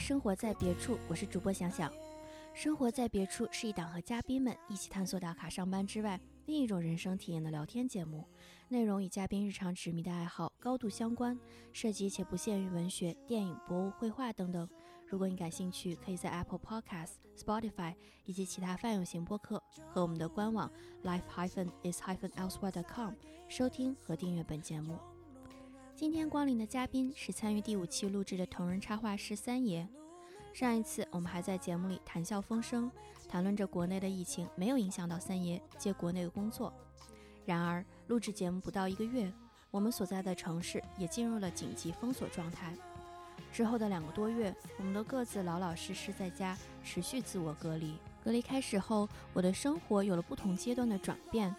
生活在别处，我是主播想想。生活在别处是一档和嘉宾们一起探索打卡上班之外另一种人生体验的聊天节目，内容与嘉宾日常执迷的爱好高度相关，涉及且不限于文学、电影、博物、绘画等等。如果你感兴趣，可以在 Apple Podcasts、Spotify 以及其他泛用型播客和我们的官网 life-is-elsewhere.com 收听和订阅本节目。今天光临的嘉宾是参与第五期录制的同人插画师三爷。上一次我们还在节目里谈笑风生，谈论着国内的疫情没有影响到三爷接国内的工作。然而录制节目不到一个月，我们所在的城市也进入了紧急封锁状态。之后的两个多月，我们都各自老老实实在家，持续自我隔离。隔离开始后，我的生活有了不同阶段的转变，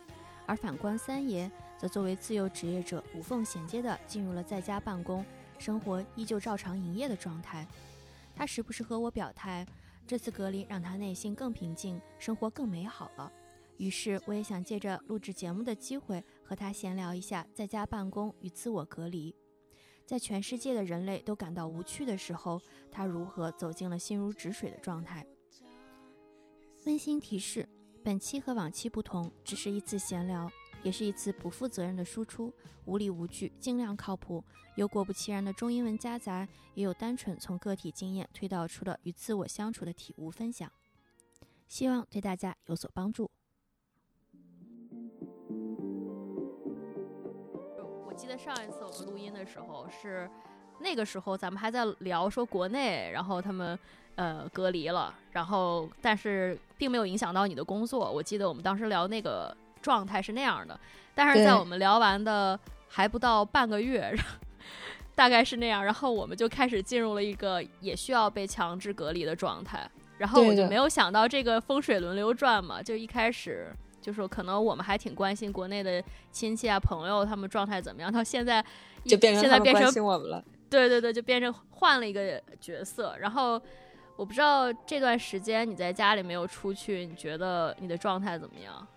而反观三爷。则作为自由职业者，无缝衔接地进入了在家办公，生活依旧照常营业的状态。他时不时和我表态，这次隔离让他内心更平静，生活更美好了。于是，我也想借着录制节目的机会，和他闲聊一下在家办公与自我隔离。在全世界的人类都感到无趣的时候，他如何走进了心如止水的状态？温馨提示：本期和往期不同，只是一次闲聊。也是一次不负责任的输出，无理无据，尽量靠谱。有果不其然的中英文夹杂，也有单纯从个体经验推导出的与自我相处的体悟分享，希望对大家有所帮助。我记得上一次我们录音的时候是那个时候，咱们还在聊说国内，然后他们呃隔离了，然后但是并没有影响到你的工作。我记得我们当时聊那个。状态是那样的，但是在我们聊完的还不到半个月，大概是那样，然后我们就开始进入了一个也需要被强制隔离的状态。然后我就没有想到这个风水轮流转嘛，就一开始就说可能我们还挺关心国内的亲戚啊朋友他们状态怎么样，到现在就变成现在变成我们了。对对对，就变成换了一个角色。然后我不知道这段时间你在家里没有出去，你觉得你的状态怎么样？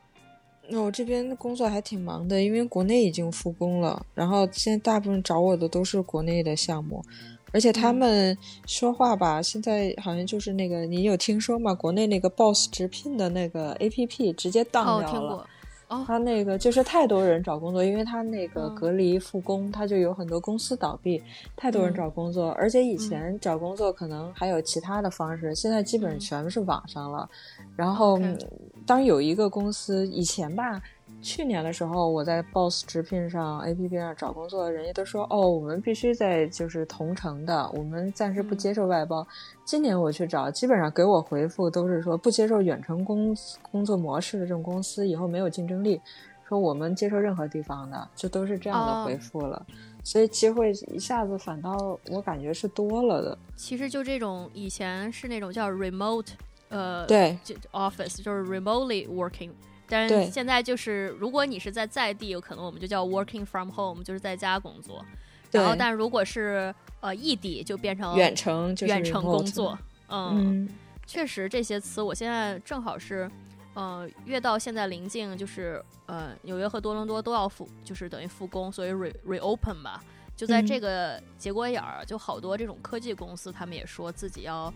那我这边工作还挺忙的，因为国内已经复工了，然后现在大部分找我的都是国内的项目，而且他们说话吧，现在好像就是那个，你有听说吗？国内那个 Boss 直聘的那个 APP 直接当掉了。他那个就是太多人找工作，因为他那个隔离复工，他就有很多公司倒闭，太多人找工作，而且以前找工作可能还有其他的方式，现在基本上全是网上了。然后，当有一个公司以前吧。去年的时候，我在 Boss 直聘上 APP 上找工作，人家都说哦，我们必须在就是同城的，我们暂时不接受外包。今年我去找，基本上给我回复都是说不接受远程工工作模式的这种公司，以后没有竞争力。说我们接受任何地方的，就都是这样的回复了。所以机会一下子反倒我感觉是多了的。其实就这种以前是那种叫 remote，呃，对，office 就是 remotely working。但是现在就是，如果你是在在地，有可能我们就叫 working from home，就是在家工作。然后，但如果是呃异地，就变成远程，远程工作。嗯，确实这些词，我现在正好是，呃，越到现在临近，就是呃纽约和多伦多都要复，就是等于复工，所以 re reopen 吧。就在这个节骨眼儿，就好多这种科技公司，他们也说自己要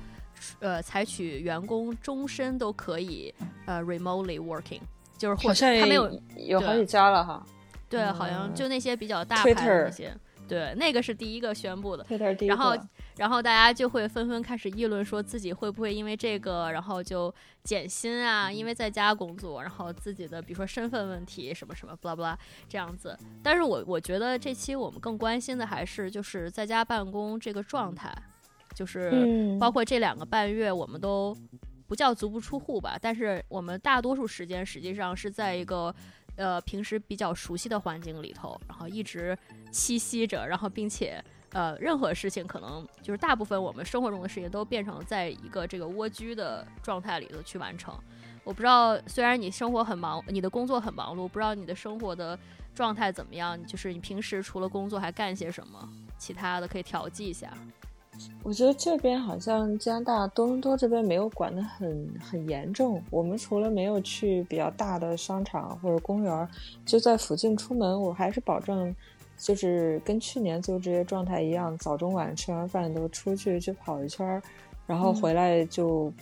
呃采取员工终身都可以呃 remotely working。就是好像他没有有好几家了哈，对，好像就那些比较大牌的那些，对，那个是第一个宣布的。然后，然后大家就会纷纷开始议论，说自己会不会因为这个，然后就减薪啊？因为在家工作，然后自己的比如说身份问题什么什么，巴拉巴拉这样子。但是我我觉得这期我们更关心的还是就是在家办公这个状态，就是包括这两个半月，我们都。不叫足不出户吧，但是我们大多数时间实际上是在一个，呃，平时比较熟悉的环境里头，然后一直栖息着，然后并且，呃，任何事情可能就是大部分我们生活中的事情都变成在一个这个蜗居的状态里头去完成。我不知道，虽然你生活很忙，你的工作很忙碌，不知道你的生活的状态怎么样，就是你平时除了工作还干些什么，其他的可以调剂一下。我觉得这边好像加拿大多伦多这边没有管得很很严重。我们除了没有去比较大的商场或者公园，就在附近出门，我还是保证就是跟去年自由职业状态一样，早中晚吃完饭都出去去跑一圈儿，然后回来就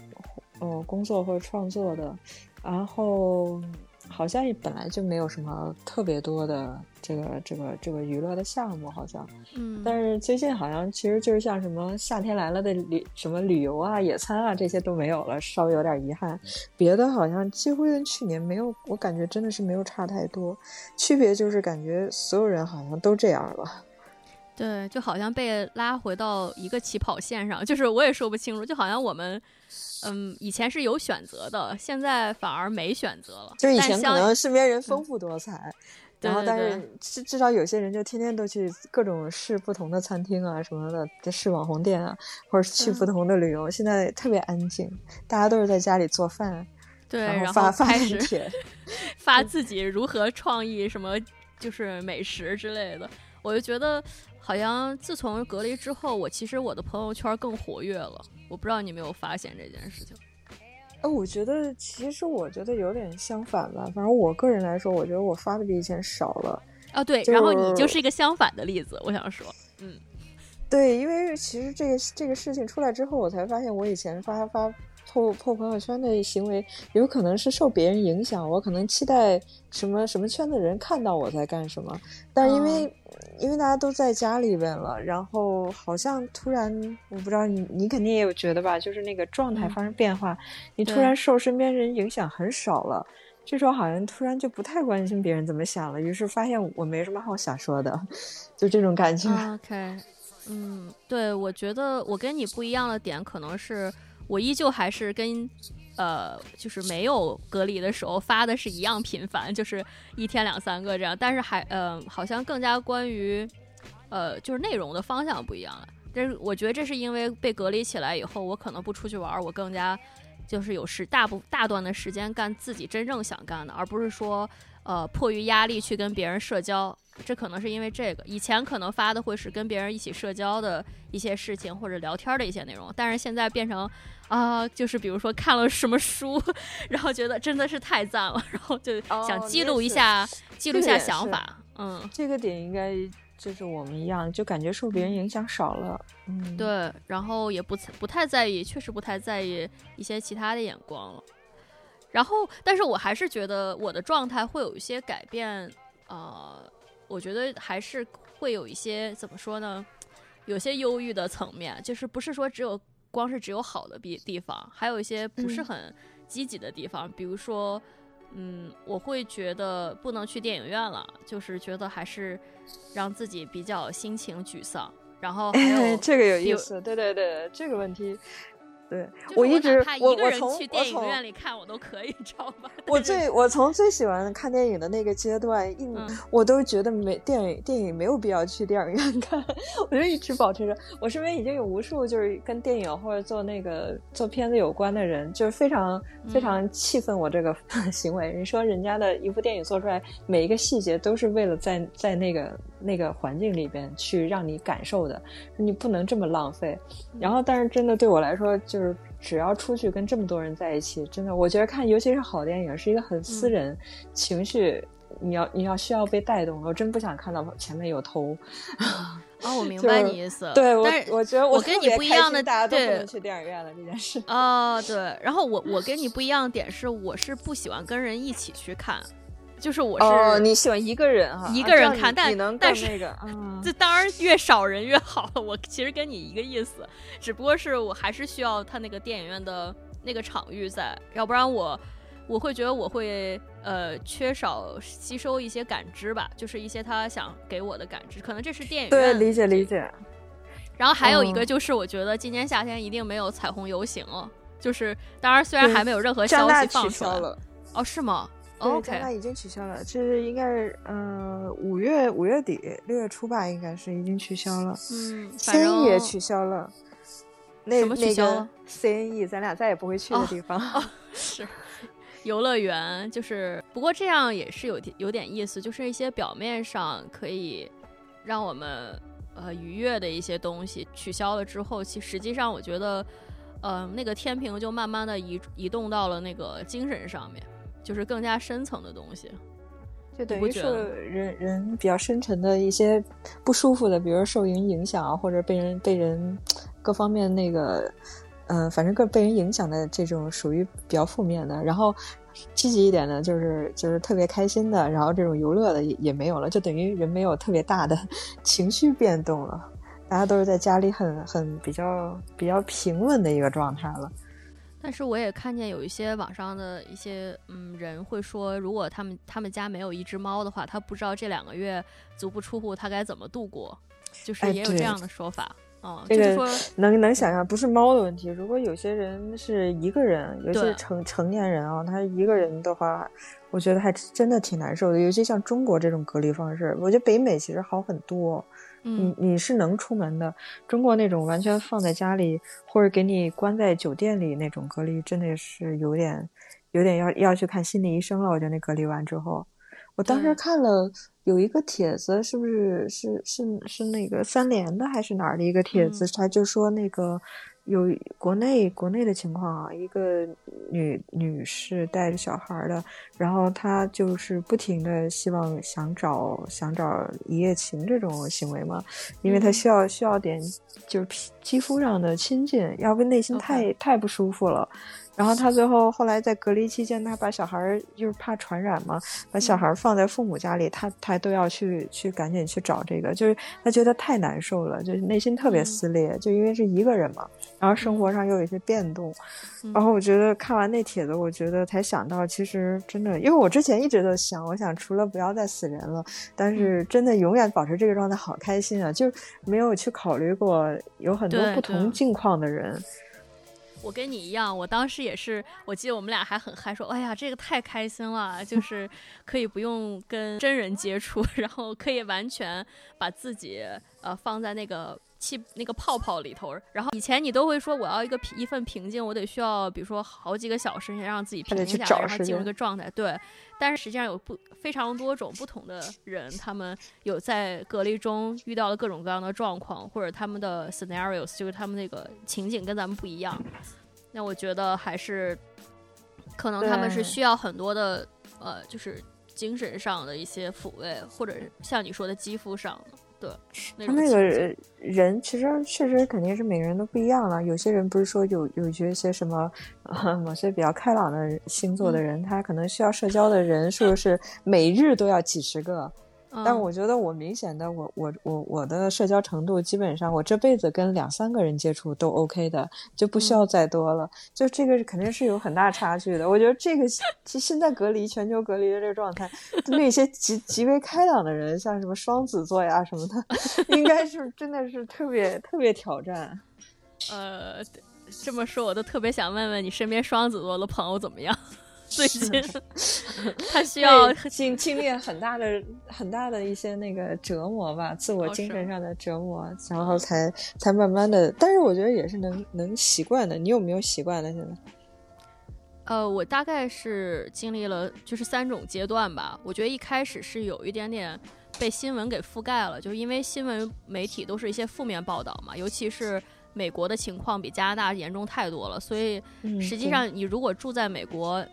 嗯工作或者创作的，然后。好像本来就没有什么特别多的这个这个这个娱乐的项目，好像，嗯，但是最近好像其实就是像什么夏天来了的旅什么旅游啊、野餐啊这些都没有了，稍微有点遗憾。别的好像几乎跟去年没有，我感觉真的是没有差太多，区别就是感觉所有人好像都这样了。对，就好像被拉回到一个起跑线上，就是我也说不清楚，就好像我们，嗯，以前是有选择的，现在反而没选择了。就以前可能身边人丰富多彩，然后但是至至少有些人就天天都去各种试不同的餐厅啊什么的，试网红店啊，或者去不同的旅游。现在特别安静，大家都是在家里做饭，对，然后发发帖，发自己如何创意什么，就是美食之类的。我就觉得。好像自从隔离之后，我其实我的朋友圈更活跃了。我不知道你有没有发现这件事情。呃，我觉得其实我觉得有点相反吧。反正我个人来说，我觉得我发的比以前少了。啊，对，然后你就是一个相反的例子。我想说，嗯，对，因为其实这个这个事情出来之后，我才发现我以前发发。破破朋友圈的行为有可能是受别人影响，我可能期待什么什么圈的人看到我在干什么，但因为因为大家都在家里边了，然后好像突然我不知道你你肯定也有觉得吧，就是那个状态发生变化，你突然受身边人影响很少了，这时候好像突然就不太关心别人怎么想了，于是发现我没什么好想说的，就这种感觉。OK，嗯，对，我觉得我跟你不一样的点可能是。我依旧还是跟，呃，就是没有隔离的时候发的是一样频繁，就是一天两三个这样。但是还，呃，好像更加关于，呃，就是内容的方向不一样了。但是我觉得这是因为被隔离起来以后，我可能不出去玩，我更加就是有时大部大段的时间干自己真正想干的，而不是说，呃，迫于压力去跟别人社交。这可能是因为这个，以前可能发的会是跟别人一起社交的一些事情或者聊天的一些内容，但是现在变成啊，就是比如说看了什么书，然后觉得真的是太赞了，然后就想记录一下，记录一下想法。嗯，这个点应该就是我们一样，就感觉受别人影响少了。嗯，对，然后也不不太在意，确实不太在意一些其他的眼光了。然后，但是我还是觉得我的状态会有一些改变，呃。我觉得还是会有一些怎么说呢？有些忧郁的层面，就是不是说只有光是只有好的地地方，还有一些不是很积极的地方。比如说，嗯，我会觉得不能去电影院了，就是觉得还是让自己比较心情沮丧。然后还有 这个有意思，对对对，这个问题。对我一直我我从去电影院里看我都可以，知道吗？我最我从最喜欢看电影的那个阶段，一我都觉得没电影电影没有必要去电影院看，我就一直保持着。我身边已经有无数就是跟电影或者做那个做片子有关的人，就是非常非常气愤我这个 行为。你说人家的一部电影做出来，每一个细节都是为了在在那个。那个环境里边去让你感受的，你不能这么浪费。然后，但是真的对我来说，就是只要出去跟这么多人在一起，真的，我觉得看尤其是好电影是一个很私人情绪，你要你要需要被带动。我真不想看到前面有头。啊，我 明白你意思。对，我我觉得我跟你不一样的，大家都不能去电影院了这件事。哦，对。然后我我跟你不一样的点是，我是不喜欢跟人一起去看。就是我是你喜欢一个人哈，一个人看，但但是那个，这当然越少人越好。我其实跟你一个意思，只不过是我还是需要他那个电影院的那个场域在，要不然我我会觉得我会呃缺少吸收一些感知吧，就是一些他想给我的感知，可能这是电影院对理解理解。然后还有一个就是，我觉得今年夏天一定没有彩虹游行了，就是当然虽然还没有任何消息放出来，哦是吗？对，加拿大已经取消了，这应该是呃五月五月底六月初吧，应该是已经取消了。嗯，CNE 也取消了。那什么取消了？CNE，咱俩再也不会去的地方。是游乐园，就是不过这样也是有有点意思，就是一些表面上可以让我们呃愉悦的一些东西取消了之后，其实际上我觉得，呃，那个天平就慢慢的移移动到了那个精神上面。就是更加深层的东西，就等于是人人比较深沉的一些不舒服的，比如受人影响啊，或者被人被人各方面那个，嗯，反正各被人影响的这种属于比较负面的。然后积极一点的，就是就是特别开心的，然后这种游乐的也也没有了，就等于人没有特别大的 情绪变动了，大家都是在家里很很比较比较平稳的一个状态了。但是我也看见有一些网上的一些嗯人会说，如果他们他们家没有一只猫的话，他不知道这两个月足不出户他该怎么度过，就是也有这样的说法。嗯，这个说能能想象，不是猫的问题。如果有些人是一个人，有些成成年人啊，他一个人的话，我觉得还真的挺难受的。尤其像中国这种隔离方式，我觉得北美其实好很多。你你是能出门的，中国那种完全放在家里或者给你关在酒店里那种隔离，真的是有点有点要要去看心理医生了。我觉得那隔离完之后，我当时看了有一个帖子，是不是是是是那个三联的还是哪儿的一个帖子，他就说那个。有国内国内的情况啊，一个女女士带着小孩的，然后她就是不停的希望想找想找一夜情这种行为嘛，因为她需要需要点就是皮肌肤上的亲近，要不内心太太不舒服了。然后他最后后来在隔离期间，他把小孩儿就是怕传染嘛，把小孩儿放在父母家里，他他都要去去赶紧去找这个，就是他觉得太难受了，就是内心特别撕裂，就因为是一个人嘛，然后生活上又有一些变动，然后我觉得看完那帖子，我觉得才想到，其实真的，因为我之前一直都想，我想除了不要再死人了，但是真的永远保持这个状态好开心啊，就没有去考虑过有很多不同境况的人。我跟你一样，我当时也是，我记得我们俩还很嗨，说，哎呀，这个太开心了，就 是可以不用跟真人接触，然后可以完全把自己呃放在那个。气那个泡泡里头，然后以前你都会说我要一个一份平静，我得需要比如说好几个小时先让自己平静下来，然后进入一个状态。对，但是实际上有不非常多种不同的人，他们有在隔离中遇到了各种各样的状况，或者他们的 scenarios 就是他们那个情景跟咱们不一样。那我觉得还是可能他们是需要很多的呃，就是精神上的一些抚慰，或者像你说的肌肤上的。对，他那个人其实确实肯定是每个人都不一样了。有些人不是说有有一些什么某些比较开朗的星座的人，他可能需要社交的人数是每日都要几十个。但我觉得我明显的，我我我我的社交程度基本上，我这辈子跟两三个人接触都 OK 的，就不需要再多了。就这个肯定是有很大差距的。我觉得这个其现在隔离全球隔离的这个状态，那些极极为开朗的人，像什么双子座呀什么的，应该是真的是特别特别挑战。呃，这么说，我都特别想问问你身边双子座的朋友怎么样。最近，他需要经经历很大的、很大的一些那个折磨吧，自我精神上的折磨，然后才才慢慢的。但是我觉得也是能能习惯的。你有没有习惯的？现在？呃，我大概是经历了就是三种阶段吧。我觉得一开始是有一点点被新闻给覆盖了，就是因为新闻媒体都是一些负面报道嘛，尤其是美国的情况比加拿大严重太多了，所以实际上你如果住在美国。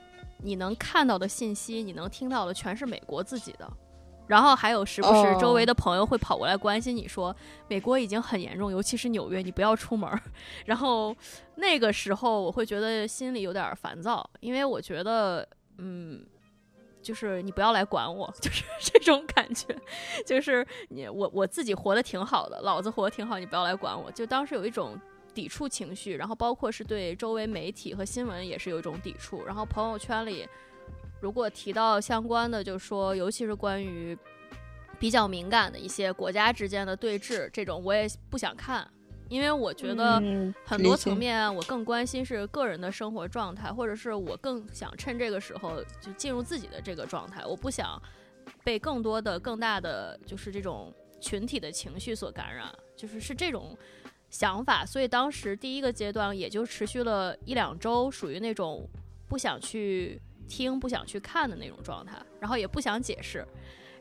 你能看到的信息，你能听到的全是美国自己的，然后还有时不时周围的朋友会跑过来关心你说，美国已经很严重，尤其是纽约，你不要出门。然后那个时候我会觉得心里有点烦躁，因为我觉得，嗯，就是你不要来管我，就是这种感觉，就是你我我自己活得挺好的，老子活得挺好，你不要来管我。就当时有一种。抵触情绪，然后包括是对周围媒体和新闻也是有一种抵触。然后朋友圈里，如果提到相关的，就说尤其是关于比较敏感的一些国家之间的对峙，这种我也不想看，因为我觉得很多层面我更关心是个人的生活状态，或者是我更想趁这个时候就进入自己的这个状态，我不想被更多的、更大的就是这种群体的情绪所感染，就是是这种。想法，所以当时第一个阶段也就持续了一两周，属于那种不想去听、不想去看的那种状态，然后也不想解释，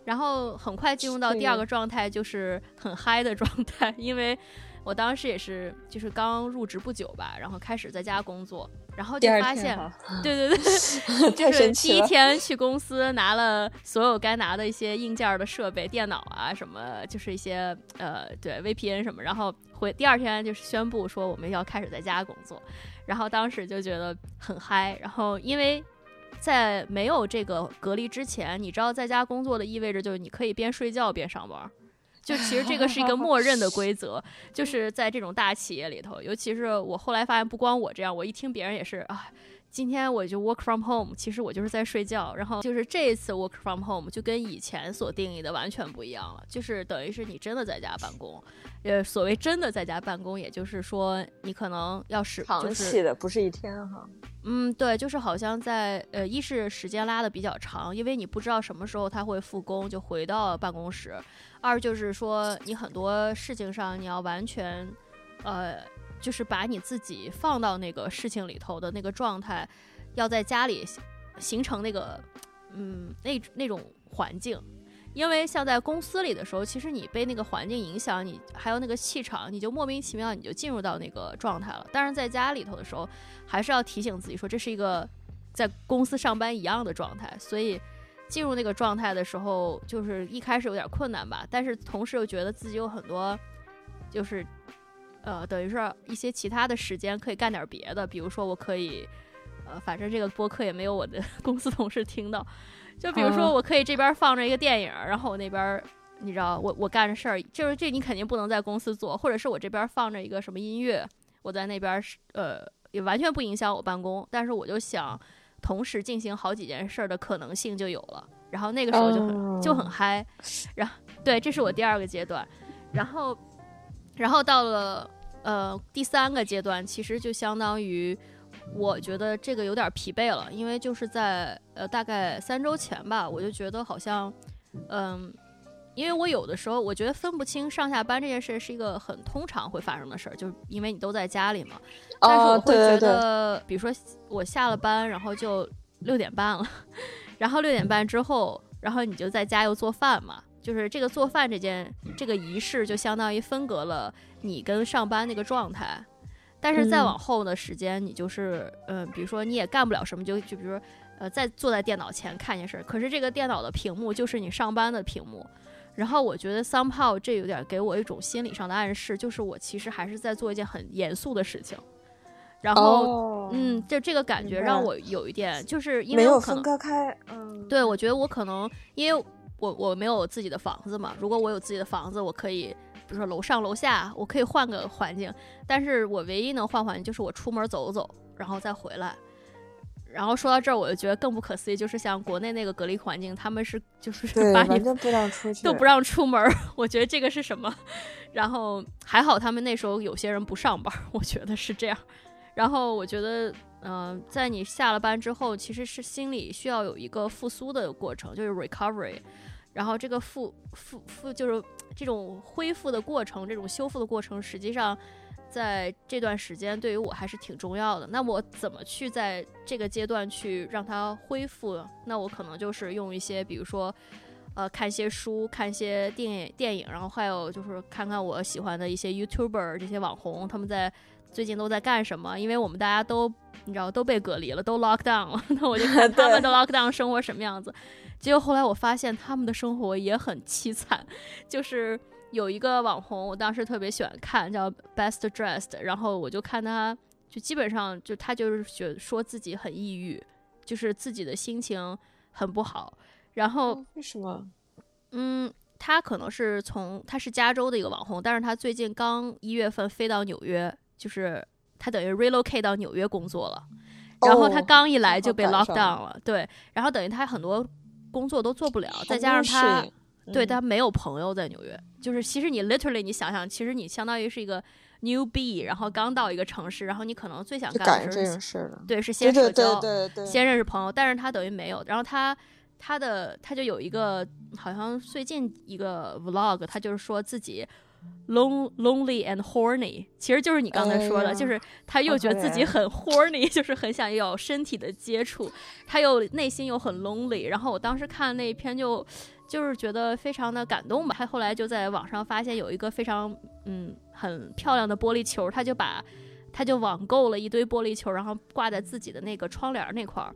然后很快进入到第二个状态，就是很嗨的状态，因为我当时也是，就是刚入职不久吧，然后开始在家工作，然后就发现，对对对，就是第。一天去公司拿了所有该拿的一些硬件的设备，电脑啊什么，就是一些呃对 VPN 什么，然后回第二天就是宣布说我们要开始在家工作，然后当时就觉得很嗨，然后因为。在没有这个隔离之前，你知道在家工作的意味着就是你可以边睡觉边上班儿，就其实这个是一个默认的规则，就是在这种大企业里头，尤其是我后来发现，不光我这样，我一听别人也是啊。今天我就 work from home，其实我就是在睡觉。然后就是这一次 work from home 就跟以前所定义的完全不一样了，就是等于是你真的在家办公。呃，所谓真的在家办公，也就是说你可能要使长就是期的，不是一天哈。嗯，对，就是好像在呃，一是时间拉的比较长，因为你不知道什么时候他会复工，就回到办公室；二就是说你很多事情上你要完全，呃，就是把你自己放到那个事情里头的那个状态，要在家里形成那个，嗯，那那种环境。因为像在公司里的时候，其实你被那个环境影响，你还有那个气场，你就莫名其妙你就进入到那个状态了。但是在家里头的时候，还是要提醒自己说，这是一个在公司上班一样的状态。所以进入那个状态的时候，就是一开始有点困难吧，但是同时又觉得自己有很多，就是呃，等于是一些其他的时间可以干点别的，比如说我可以。呃，反正这个播客也没有我的 公司同事听到，就比如说啊我可以这边放着一个电影，然后我那边你知道我我干着事儿，就是这你肯定不能在公司做，或者是我这边放着一个什么音乐，我在那边是呃也完全不影响我办公，但是我就想同时进行好几件事儿的可能性就有了，然后那个时候就很、就很嗨，然后对，这是我第二个阶段，然后然后到了呃第三个阶段，其实就相当于。我觉得这个有点疲惫了，因为就是在呃大概三周前吧，我就觉得好像，嗯，因为我有的时候我觉得分不清上下班这件事是一个很通常会发生的事儿，就是因为你都在家里嘛。但是我哦，会觉对对对，得，比如说我下了班，然后就六点半了，然后六点半之后，然后你就在家又做饭嘛，就是这个做饭这件这个仪式，就相当于分隔了你跟上班那个状态。但是再嗯往后的时间，你就是，嗯、比如说你也干不了什么，就就比如说，呃，再坐在电脑前看件事儿，可是这个电脑的屏幕就是你上班的屏幕。然后我觉得 somehow 这有点给我一种心理上的暗示，就是我其实还是在做一件很严肃的事情。然后，哦，嗯，就这个感觉让我有一点，就是因没有分为我可能割开，嗯，对，我觉得我可能因为我我没有自己的房子嘛，如果我有自己的房子，我可以比如说楼上楼下，我可以换个环境，但是我唯一能换环境就是我出门走走，然后再回来。然后说到这儿，我就觉得更不可思议，就是像国内那个隔离环境，他们是就是，把你完全不让出 去，都不让出门，我觉得这个是什么？然后还好他们那时候有些人不上班，我觉得是这样。然后我觉得，嗯、在你下了班之后，其实是心里需要有一个复苏的过程，就是 recovery。然后这个复复复就是 这种恢复的过程，这种修复的过程，实际上在这段时间对于我还是挺重要的。那我怎么去在这个阶段去让它恢复？那我可能就是用一些，比如说。呃，看一些书，看一些电影，电影，然后还有就是看看我喜欢的一些 YouTuber 这些网红，他们在最近都在干什么？因为我们大家都你知道都被隔离了，都 lock down 了，那我就看 他们的 lock down 生活什么样子。结果后来我发现他们的生活也很凄惨，就是有一个网红，我当时特别喜欢看，叫 Best Dressed，然后我就看他，就基本上就他就是觉说自己很抑郁，就是自己的心情很不好，然后。哦为什么？嗯，他可能是从他是加州的一个网红，但是他最近刚一月份飞到纽约，就是他等于 relocate 到纽约工作了。然后他哦刚一来就被 lock down 了，对，然后等于他很多工作都做不了，再加上他对嗯他没有朋友在纽约，就是其实你 literally 你想想，其实你相当于是一个 newbie，然后刚到一个城市，然后你可能最想干赶上这的事儿。对是先社交，对对，先认识朋友，但是他等于没有。然后他他的他就有一个好像最近一个 vlog，他就是说自己 lon lonely and horny，其实就是你刚才说的，哎就是他又觉得自己很 horny，就是很想要有身体的接触，他又内心又很 lonely。然后我当时看那一篇就就是觉得非常的感动吧。他后来就在网上发现有一个非常嗯很漂亮的玻璃球，他就把他就网购了一堆玻璃球，然后挂在自己的那个窗帘那块儿。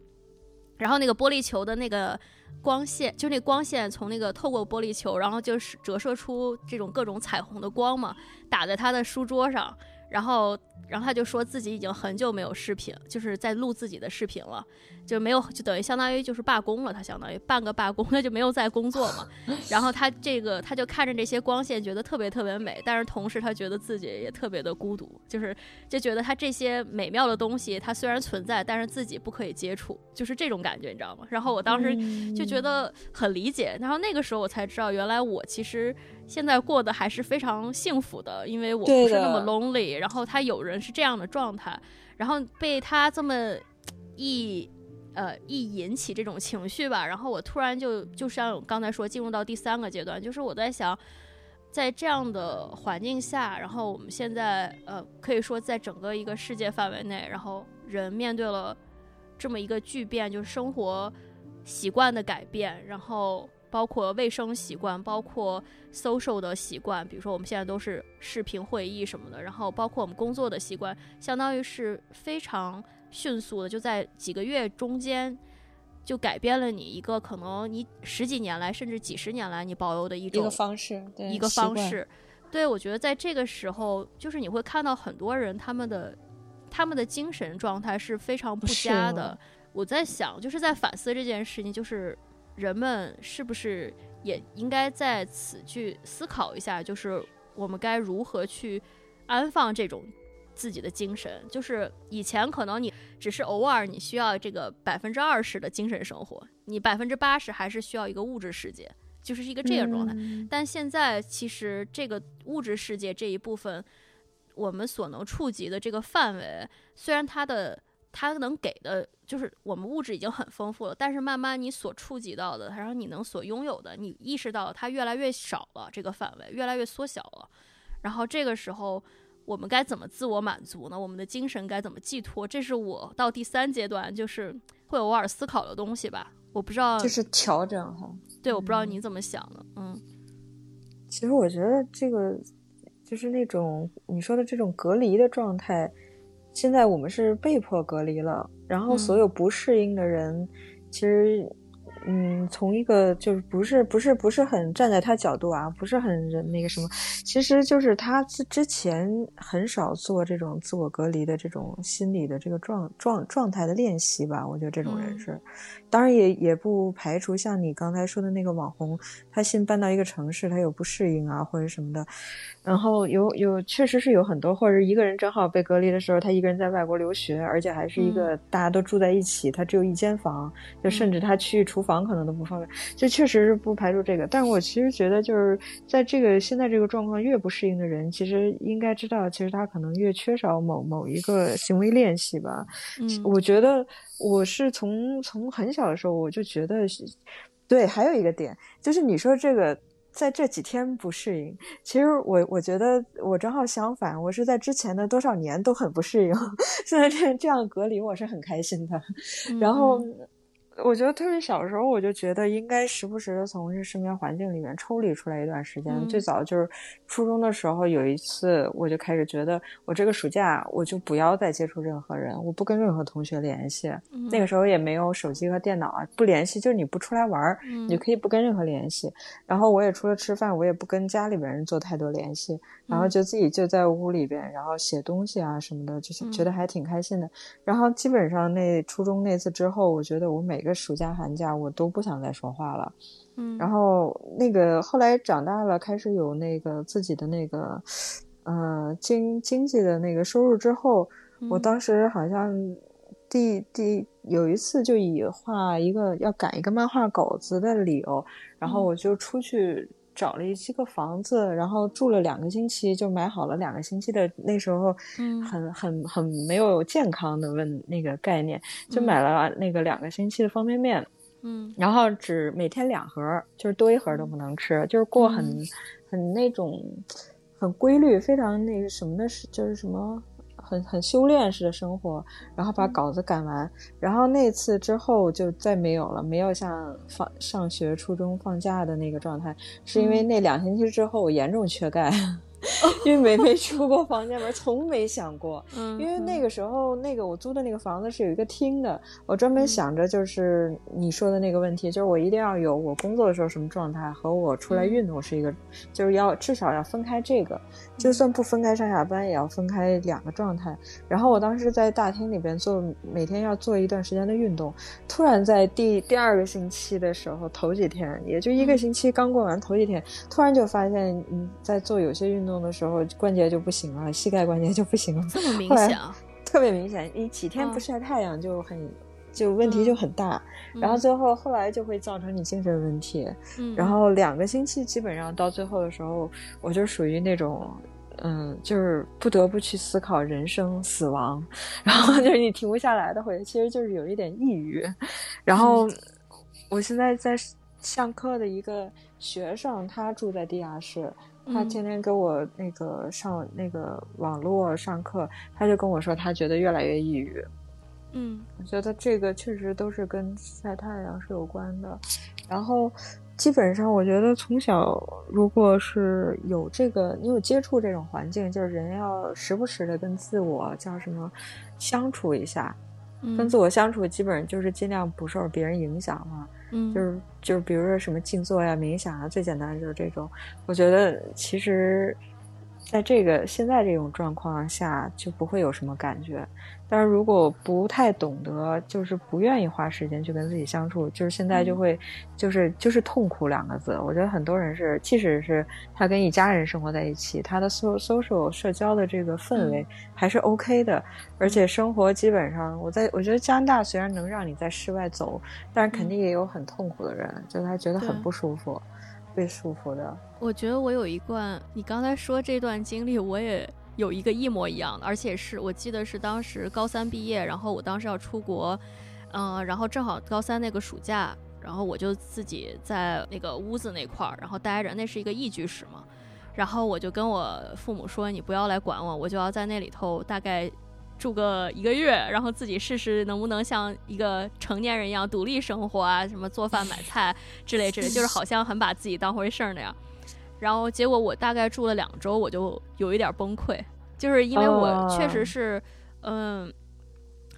然后那个玻璃球的那个光线，就那光线从那个透过玻璃球，然后就是折射出这种各种彩虹的光嘛，打在他的书桌上。然后，然后他就说自己已经很久没有视频，就是在录自己的视频了，就没有，就等于相当于就是罢工了，他相当于半个罢工，他就没有在工作嘛。然后他这个他就看着这些光线，觉得特别特别美，但是同时他觉得自己也特别的孤独，就是就觉得他这些美妙的东西，它虽然存在，但是自己不可以接触，就是这种感觉，你知道吗？然后我当时就觉得很理解，然后那个时候我才知道，原来我其实现在过得还是非常幸福的，因为我不是那么 lonely，然后他有人是这样的状态，然后被他这么一。呃，一引起这种情绪吧，然后我突然就就像刚才说，进入到第三个阶段，就是我在想，在这样的环境下，然后我们现在呃，可以说在整个一个世界范围内，然后人面对了这么一个巨变，就是生活习惯的改变，然后包括卫生习惯，包括 social 的习惯，比如说我们现在都是视频会议什么的，然后包括我们工作的习惯，相当于是非常。迅速的就在几个月中间，就改变了你一个可能你十几年来甚至几十年来你保有的一种一个方式，一个方式。对，我觉得在这个时候，就是你会看到很多人他们的他们的精神状态是非常不佳的。我在想，就是在反思这件事情，就是人们是不是也应该在此去思考一下，就是我们该如何去安放这种。自己的精神，就是以前可能你只是偶尔你需要这个百分之二十的精神生活，你百分之八十还是需要一个物质世界，就是一个这样状态。但现在其实这个物质世界这一部分，我们所能触及的这个范围，虽然它的它能给的就是我们物质已经很丰富了，但是慢慢你所触及到的，然后你能所拥有的，你意识到它越来越少了，这个范围越来越缩小了，然后这个时候。我们该怎么自我满足呢？我们的精神该怎么寄托？这是我到第三阶段，就是会偶尔思考的东西吧。我不知道，就是调整哈。对，我不知道你怎么想的。嗯，其实我觉得这个就是那种你说的这种隔离的状态，现在我们是被迫隔离了，然后所有不适应的人，其实。嗯，从一个就是不是不是不是很站在他角度啊，不是很那个什么，其实就是他之之前很少做这种自我隔离的这种心理的这个状状状态的练习吧。我觉得这种人是，当然也也不排除像你刚才说的那个网红，他新搬到一个城市，他有不适应啊或者什么的，然后有有确实是有很多，或者一个人正好被隔离的时候，他一个人在外国留学，而且还是一个大家都住在一起，他只有一间房，就甚至他去厨房。可能都不方便，这确实是不排除这个。但是我其实觉得，就是在这个现在这个状况越不适应的人，其实应该知道，其实他可能越缺少某某一个行为练习吧。嗯，我觉得我是从从很小的时候我就觉得，对，还有一个点就是你说这个在这几天不适应，其实我我觉得我正好相反，我是在之前的多少年都很不适应，现在这这样隔离我是很开心的，然后。我觉得特别小时候，我就觉得应该时不时的从这身边环境里面抽离出来一段时间。最早就是初中的时候，有一次我就开始觉得，我这个暑假我就不要再接触任何人，我不跟任何同学联系。那个时候也没有手机和电脑啊，不联系就是你不出来玩，你可以不跟任何联系。然后我也除了吃饭，我也不跟家里边人做太多联系，然后就自己就在屋里边，然后写东西啊什么的，就是觉得还挺开心的。然后基本上那初中那次之后，我觉得我每一个暑假寒假我都不想再说话了，嗯，然后那个后来长大了，开始有那个自己的那个，呃，经经济的那个收入之后，我当时好像第第有一次就以画一个要赶一个漫画稿子的理由，然后我就出去。找了一些个房子，然后住了两个星期，就买好了两个星期的。那时候，嗯，很很很没有健康的问那个概念，就买了那个两个星期的方便面，嗯，然后只每天两盒，就是多一盒都不能吃，就是过很很那种很规律，非常那个什么的，是就是什么很很修炼式的生活，然后把稿子赶完，然后那次之后就再没有了，没有像放上学初中放假的那个状态，是因为那两星期之后我严重缺钙。因为没没出过房间门，从没想过。嗯，因为那个时候，那个我租的那个房子是有一个厅的，我专门想着就是你说的那个问题，就是我一定要有我工作的时候什么状态和我出来运动是一个，就是要至少要分开这个，就算不分开上下班也要分开两个状态。然后我当时在大厅里边做，每天要做一段时间的运动，突然在第第二个星期的时候，头几天也就一个星期刚过完，头几天突然就发现嗯，在做有些运动。的时候关节就不行了，膝盖关节就不行了，这么明显，特别明显。你几天不晒太阳就很，就问题就很大。然后最后后来就会造成你精神问题。然后两个星期基本上到最后的时候，我就属于那种，嗯，就是不得不去思考人生死亡，然后就是你停不下来的，会其实就是有一点抑郁。然后我现在在上课的一个学生，他住在地下室。他天天给我那个上那个网络上课，他就跟我说他觉得越来越抑郁。嗯，我觉得这个确实都是跟晒太阳是有关的。然后基本上，我觉得从小如果是有这个，你有接触这种环境，就是人要时不时的跟自我叫什么相处一下，跟自我相处，基本上就是尽量不受别人影响嘛。嗯，就是就是，比如说什么静坐呀、冥想啊，最简单的就是这种。我觉得其实，在这个现在这种状况下，就不会有什么感觉。但是如果不太懂得，就是不愿意花时间去跟自己相处，就是现在就会，就是就是痛苦两个字。我觉得很多人是，即使是他跟一家人生活在一起，他的 social 社交的这个氛围还是 OK 的，而且生活基本上，我在我觉得加拿大虽然能让你在室外走，但是肯定也有很痛苦的人，就他觉得很不舒服，被束缚的。我觉得我有一段，你刚才说这段经历，我也。有一个一模一样的，而且是我记得是当时高三毕业，然后我当时要出国，嗯，然后正好高三那个暑假，然后我就自己在那个屋子那块儿，然后待着，那是一个一居室嘛，然后我就跟我父母说，你不要来管我，我就要在那里头大概住个一个月，然后自己试试能不能像一个成年人一样独立生活啊，什么做饭买菜之类之类，就是好像很把自己当回事儿那样。然后结果我大概住了两周，我就有一点崩溃，就是因为我确实是，嗯，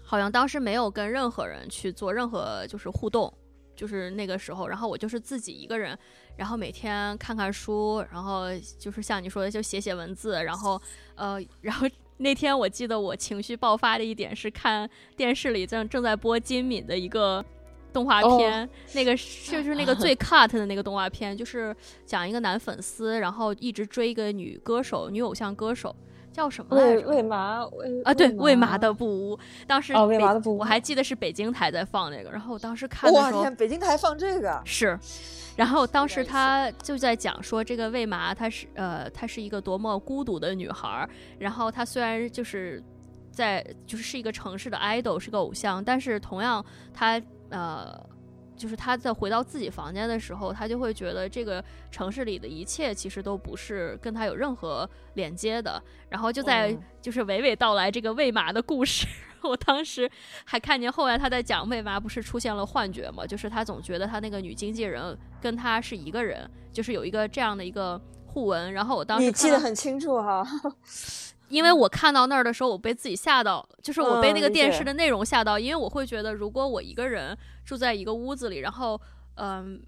好像当时没有跟任何人去做任何就是互动，就是那个时候，然后我就是自己一个人，然后每天看看书，然后就是像你说的就写写文字，然后呃，然后那天我记得我情绪爆发的一点是看电视里正正在播金敏的一个。动画片，那个就是那个 最 cut 的那个动画片，就是讲一个男粉丝，然后一直追一个女歌手、女偶像歌手，叫什么来着？为麻啊，对，为麻的不污。当时为麻的不污，我还记得是北京台在放那个，然后我当时看的时候，天北京台放这个是，然后当时他就在讲说，这个为麻她是呃，她是一个多么孤独的女孩，然后她虽然就是在就是是一个城市的 idol，是个偶像，但是同样她。呃，就是他在回到自己房间的时候，他就会觉得这个城市里的一切其实都不是跟他有任何连接的。然后就在就是娓娓道来这个魏麻的故事。我当时还看见后来他在讲魏麻不是出现了幻觉嘛，就是他总觉得他那个女经纪人跟他是一个人，就是有一个这样的一个互文。然后我当时你记得很清楚哈。因为我看到那儿的时候，我被自己吓到，就是我被那个电视的内容吓到。因为我会觉得，如果我一个人住在一个屋子里，然后，嗯，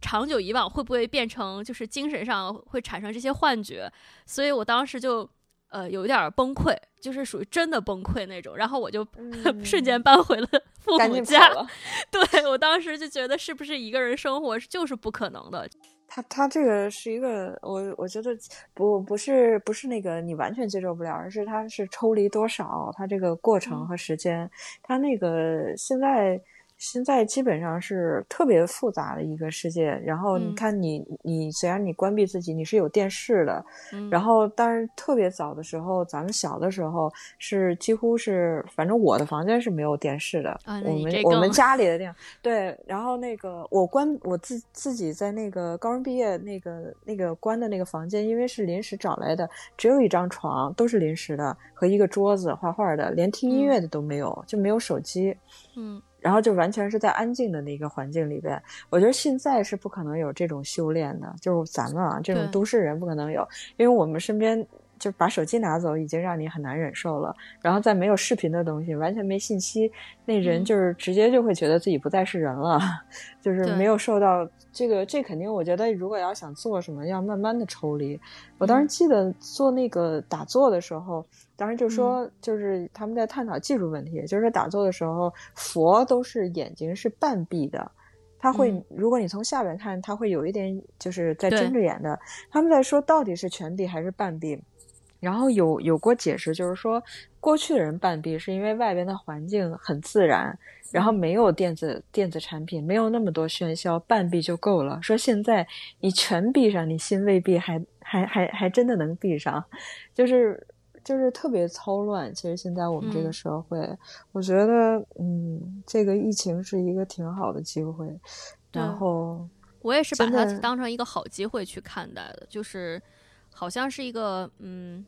长久以往会不会变成就是精神上会产生这些幻觉？所以我当时就呃有一点崩溃，就是属于真的崩溃那种。然后我就 瞬间搬回了父母家。对我当时就觉得，是不是一个人生活就是不可能的？他他这个是一个，我我觉得不不是不是那个你完全接受不了，而是他是抽离多少，他这个过程和时间，他那个现在现在基本上是特别复杂的一个世界。然后你看你，你虽然你关闭自己，你是有电视的。然后，但是特别早的时候，咱们小的时候是几乎是，反正我的房间是没有电视的。我们我们家里的电对。然后那个我关我自自己在那个高中毕业那个那个关的那个房间，因为是临时找来的，只有一张床，都是临时的，和一个桌子画画的，连听音乐的都没有，就没有手机。嗯。然后就完全是在安静的那个环境里边，我觉得现在是不可能有这种修炼的，就是咱们啊这种都市人不可能有，因为我们身边就把手机拿走已经让你很难忍受了，然后再没有视频的东西，完全没信息，那人就是直接就会觉得自己不再是人了，就是没有受到这个，这肯定我觉得如果要想做什么，要慢慢的抽离。我当时记得做那个打坐的时候。当时就说，就是他们在探讨技术问题，就是说打坐的时候，佛都是眼睛是半闭的，他会，如果你从下边看，他会有一点就是在睁着眼的。他们在说到底是全闭还是半闭，然后有有过解释，就是说过去的人半闭是因为外边的环境很自然，然后没有电子电子产品，没有那么多喧嚣，半闭就够了。说现在你全闭上，你心未闭，还还还还真的能闭上，就是。就是特别操乱。其实现在我们这个社会，我觉得，嗯，这个疫情是一个挺好的机会。然后我也是把它当成一个好机会去看待的，就是好像是一个嗯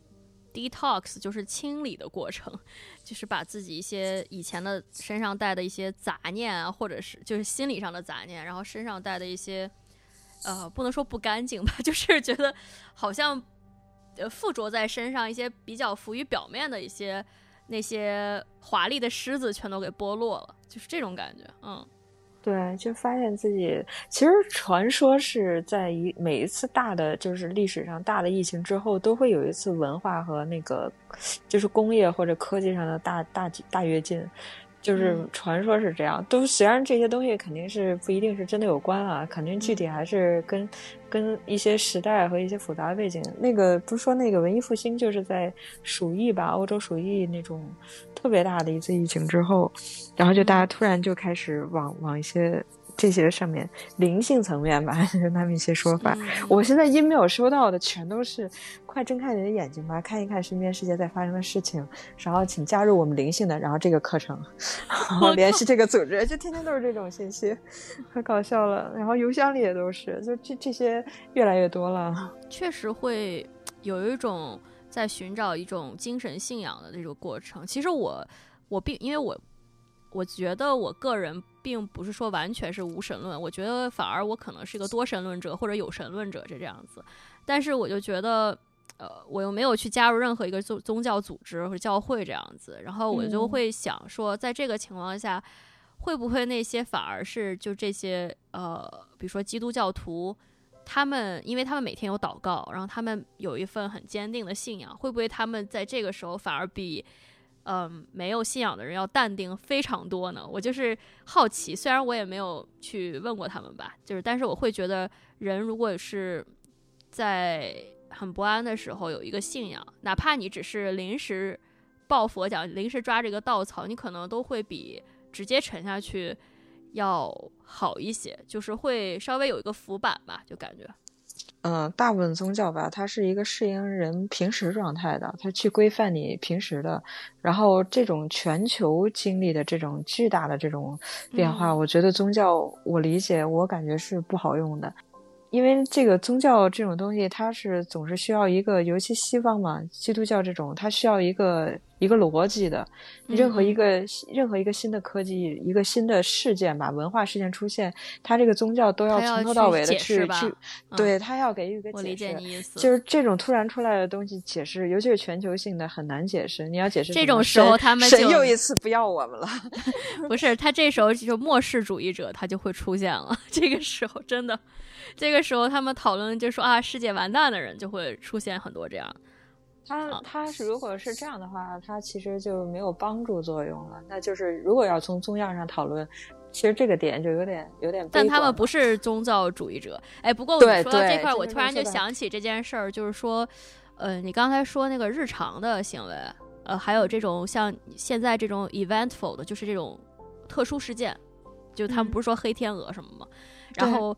，detox，就是清理的过程，就是把自己一些以前的身上带的一些杂念啊，或者是就是心理上的杂念，然后身上带的一些呃，不能说不干净吧，就是觉得好像。呃，附着在身上一些比较浮于表面的一些那些华丽的狮子，全都给剥落了，就是这种感觉。嗯，对，就发现自己其实传说是在一每一次大的就是历史上大的疫情之后，都会有一次文化和那个就是工业或者科技上的大大大跃进。就是传说是这样，都虽然这些东西肯定是不一定是真的有关啊，肯定具体还是跟跟一些时代和一些复杂的背景。那个不是说那个文艺复兴就是在鼠疫吧，欧洲鼠疫那种特别大的一次疫情之后，然后就大家突然就开始往往一些。这些上面灵性层面吧，就 那么一些说法。我现在 email 收到的全都是，快睁开你的眼睛吧，看一看身边世界在发生的事情，然后请加入我们灵性的，然后这个课程，然后联系这个组织，就天天都是这种信息，可搞笑了。然后邮箱里也都是，就这这些越来越多了。确实会有一种在寻找一种精神信仰的这种过程。其实我我并因为我。我觉得我个人并不是说完全是无神论，我觉得反而我可能是一个多神论者或者有神论者这这样子。但是我就觉得，呃，我又没有去加入任何一个宗宗教组织或者教会这样子，然后我就会想说，在这个情况下，会不会那些反而是就这些呃，比如说基督教徒，他们因为他们每天有祷告，然后他们有一份很坚定的信仰，会不会他们在这个时候反而比？嗯，没有信仰的人要淡定非常多呢。我就是好奇，虽然我也没有去问过他们吧，就是，但是我会觉得，人如果是在很不安的时候有一个信仰，哪怕你只是临时抱佛脚、临时抓这个稻草，你可能都会比直接沉下去要好一些，就是会稍微有一个浮板吧，就感觉。嗯，大部分宗教吧，它是一个适应人平时状态的，它去规范你平时的。然后这种全球经历的这种巨大的这种变化，我觉得宗教，我理解，我感觉是不好用的。因为这个宗教这种东西，它是总是需要一个，尤其西方嘛，基督教这种，它需要一个一个逻辑的。任何一个任何一个新的科技，一个新的事件吧，文化事件出现，它这个宗教都要从头到尾的去去，对它要给予一个解释。就是这种突然出来的东西解释，尤其是全球性的很难解释。你要解释这种时候，他们神又一次不要我们了。不是他这时候就末世主义者，他就会出现了。这个时候真的。这个时候，他们讨论就说啊，世界完蛋的人就会出现很多这样。他他是如果是这样的话，他其实就没有帮助作用了。那就是如果要从宗教上讨论，其实这个点就有点有点。但他们不是宗教主义者。哎，不过我说到这块，我突然就想起这件事儿，就是说，呃，你刚才说那个日常的行为，呃，还有这种像现在这种 eventful 的，就是这种特殊事件。就他们不是说黑天鹅什么吗？然后，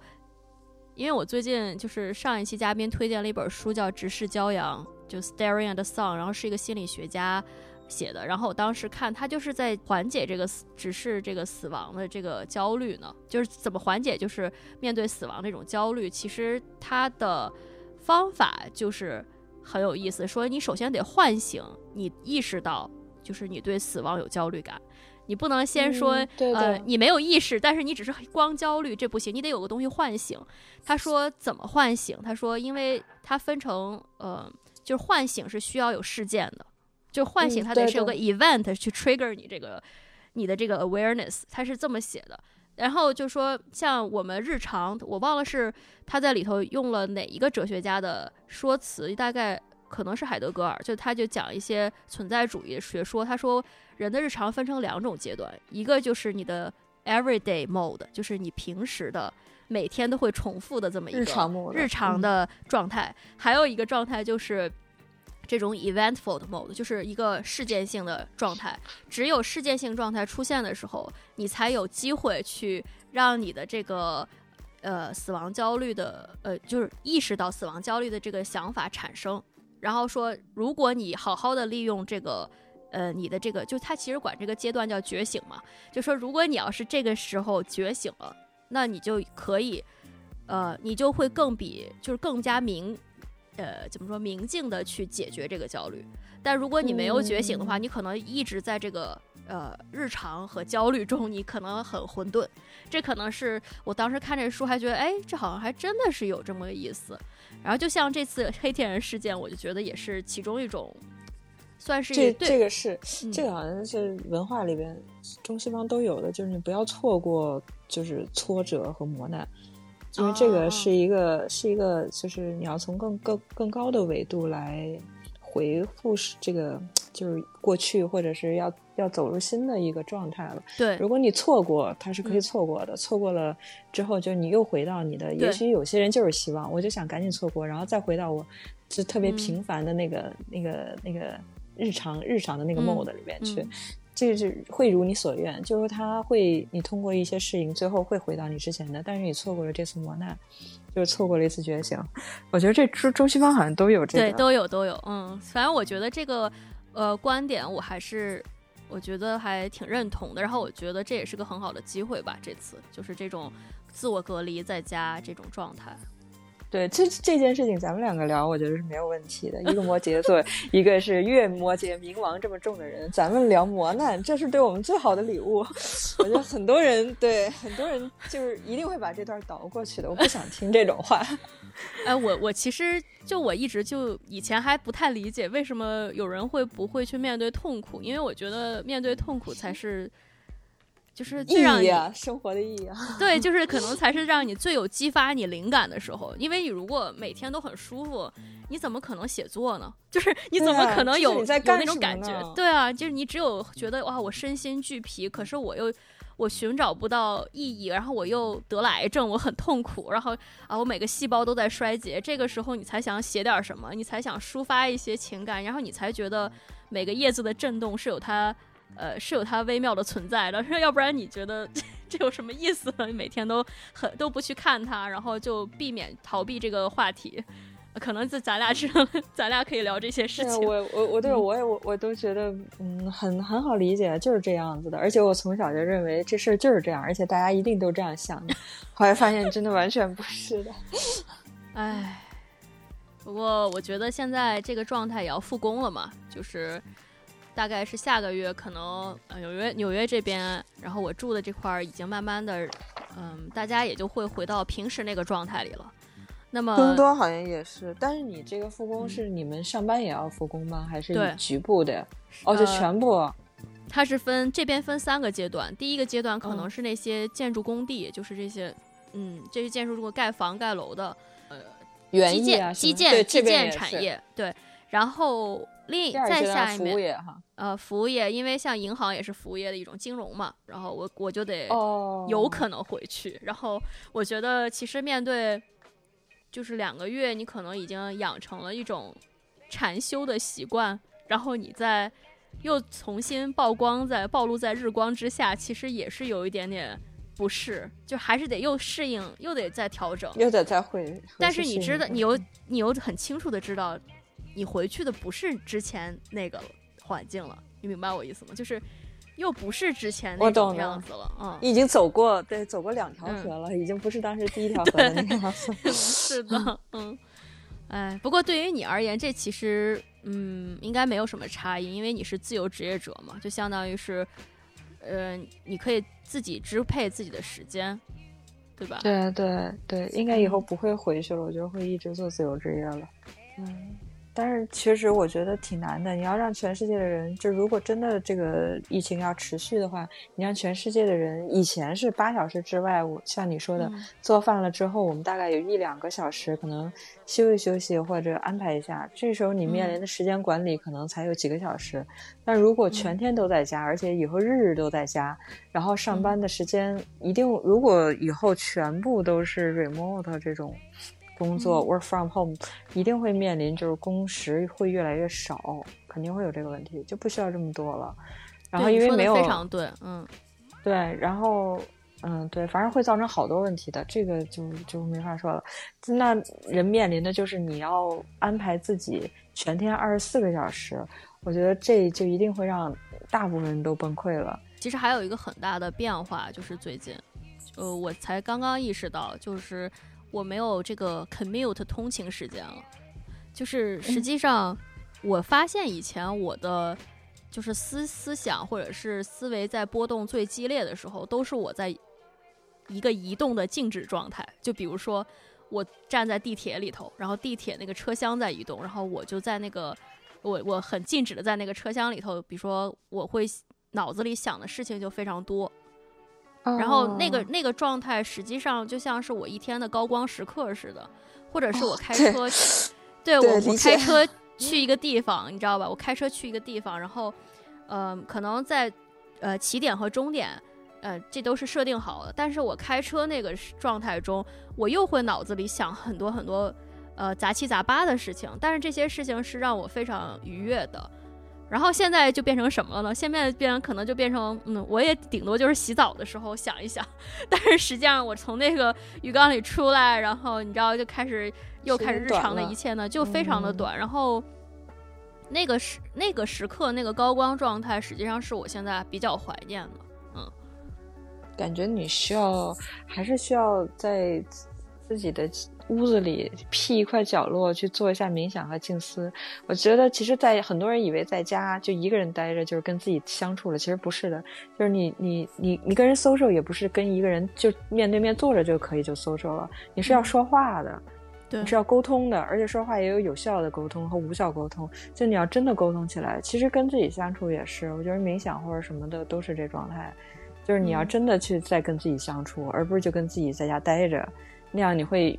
因为我最近就是上一期嘉宾推荐了一本书叫《直视骄阳》，就 Staring at the Sun，然后是一个心理学家写的。然后我当时看他就是在缓解这个只是这个死亡的这个焦虑呢，就是怎么缓解，就是面对死亡这种焦虑。其实他的方法就是很有意思，说你首先得唤醒你意识到，就是你对死亡有焦虑感。你不能先说，呃，你没有意识，但是你只是光焦虑，这不行，你得有个东西唤醒。他说怎么唤醒？他说，因为它分成，呃，就是唤醒是需要有事件的，就唤醒它得是有个 event 去 trigger 你这个你的这个 awareness，它是这么写的。然后就说，像我们日常，我忘了是他在里头用了哪一个哲学家的说辞，大概可能是海德格尔，就他就讲一些存在主义学说，他说。人的日常分成两种阶段，一个就是你的 everyday mode，就是你平时的每天都会重复的这么一个日常的状态；还有一个状态就是这种 eventful 的 mode，就是一个事件性的状态。只有事件性状态出现的时候，你才有机会去让你的这个呃死亡焦虑的呃，就是意识到死亡焦虑的这个想法产生。然后说，如果你好好的利用这个。呃，你的这个就他其实管这个阶段叫觉醒嘛，就说如果你要是这个时候觉醒了，那你就可以，呃，你就会更比就是更加明，呃，怎么说明净的去解决这个焦虑。但如果你没有觉醒的话，你可能一直在这个呃日常和焦虑中，你可能很混沌。这可能是我当时看这书还觉得，哎，这好像还真的是有这么个意思。然后就像这次黑天人事件，我就觉得也是其中一种。算是这这个是这个好像是文化里边中西方都有的，就是你不要错过就是挫折和磨难，因为这个是一个是一个就是你要从更更更高的维度来回复这个就是过去或者是要要走入新的一个状态了。对，如果你错过，它是可以错过的，错过了之后就你又回到你的，也许有些人就是希望，我就想赶紧错过，然后再回到我就特别平凡的那个那个那个。日常日常的那个 mode 里面去，这个是会如你所愿，就是他会你通过一些适应，最后会回到你之前的，但是你错过了这次磨难，就是错过了一次觉醒。我觉得这中中西方好像都有这个，对，都有都有。嗯，反正我觉得这个呃观点我还是我觉得还挺认同的。然后我觉得这也是个很好的机会吧，这次就是这种自我隔离在家这种状态。对这这件事情，咱们两个聊，我觉得是没有问题的。一个摩羯座，一个是月摩羯冥王这么重的人，咱们聊磨难，这是对我们最好的礼物。我觉得很多人对很多人就是一定会把这段倒过去的。我不想听这种话。哎，我我其实就我一直就以前还不太理解，为什么有人会不会去面对痛苦？因为我觉得面对痛苦才是。就是最让你生活的意义啊，对，就是可能才是让你最有激发你灵感的时候。因为你如果每天都很舒服，你怎么可能写作呢？就是你怎么可能有有那种感觉？对啊，就是你只有觉得哇，我身心俱疲，可是我又我寻找不到意义，然后我又得了癌症，我很痛苦，然后啊，我每个细胞都在衰竭。这个时候你才想写点什么，你才想抒发一些情感，然后你才觉得每个叶子的震动是有它。呃，是有它微妙的存在的，说要不然你觉得 这有什么意思呢？你每天都很都不去看它，然后就避免逃避这个话题，可能就咱俩是 咱俩可以聊这些事情。我我我对我也我我都觉得嗯很很好理解，就是这样子的。而且我从小就认为这事儿就是这样，而且大家一定都这样想的。后来发现真的完全不是的。唉，不过我觉得现在这个状态也要复工了嘛，就是。大概是下个月，可能呃纽约纽约这边，然后我住的这块儿已经慢慢的，嗯，大家也就会回到平时那个状态里了。那么，更多好像也是，但是你这个复工是你们上班也要复工吗？还是局部的？哦，就全部。它是分这边分三个阶段，第一个阶段可能是那些建筑工地，就是这些，嗯，这些建筑如果盖房盖楼的，呃，基建基建基建产业，对，然后。另再下一面，呃，服务业，因为像银行也是服务业的一种金融嘛，然后我我就得有可能回去。然后我觉得其实面对就是两个月，你可能已经养成了一种禅修的习惯，然后你再又重新曝光在暴露在日光之下，其实也是有一点点不是，就还是得又适应，又得再调整，又得再会。但是你知道，你又你又很清楚的知道，你回去的不是之前那个环境了，你明白我意思吗？就是又不是之前那种样子了，嗯，已经走过，对，走过两条河了，已经不是当时第一条河的那样子。是的，嗯，哎，不过对于你而言，这其实。嗯，应该没有什么差异，因为你是自由职业者嘛，就相当于是，呃，你可以自己支配自己的时间，对吧？对对对，应该以后不会回去了，我觉得会一直做自由职业了。嗯。但是其实我觉得挺难的。你要让全世界的人，就如果真的这个疫情要持续的话，你让全世界的人，以前是八小时之外，我像你说的，做饭了之后，我们大概有一两个小时可能休息休息或者安排一下。这时候你面临的时间管理可能才有几个小时。但如果全天都在家，而且以后日日都在家，然后上班的时间一定，如果以后全部都是 remote 这种。工作 work from home 一定会面临就是工时会越来越少，肯定会有这个问题，就不需要这么多了。然后因为没有非常对，嗯，对，然后嗯对，反正会造成好多问题的，这个就就没法说了。那人面临的就是你要安排自己全天二十四个小时，我觉得这就一定会让大部分人都崩溃了。其实还有一个很大的变化，就是最近，呃，我才刚刚意识到，就是。我没有这个 commute 通勤时间了，就是实际上，我发现以前我的就是思思想或者是思维在波动最激烈的时候，都是我在一个移动的静止状态。就比如说，我站在地铁里头，然后地铁那个车厢在移动，然后我就在那个我我很静止的在那个车厢里头，比如说我会脑子里想的事情就非常多。然后那个那个状态，实际上就像是我一天的高光时刻似的，或者是我开 车，对我我开车去一个地方，你知道吧？我开车去一个地方，然后，呃，可能在呃起点和终点，呃，这都是设定好的。但是我开车那个状态中，我又会脑子里想很多很多呃杂七杂八的事情，但是这些事情是让我非常愉悦的。然后现在就变成什么了呢？现在变可能就变成，嗯，我也顶多就是洗澡的时候想一想，但是实际上我从那个浴缸里出来，然后你知道就开始又开始日常的一切呢，就非常的短。然后那个时那个时刻那个高光状态，实际上是我现在比较怀念的。嗯，感觉你需要还是需要在自己的。屋子里辟一块角落去做一下冥想和静思，我觉得其实，在很多人以为在家就一个人待着就是跟自己相处了，其实不是的，就是你你你你跟人 social 也不是跟一个人就面对面坐着就可以就 social 了，你是要说话的，你是要沟通的，而且说话也有有效的沟通和无效沟通，就你要真的沟通起来，其实跟自己相处也是，我觉得冥想或者什么的都是这状态，就是你要真的去再跟自己相处，而不是就跟自己在家待着。那样你会，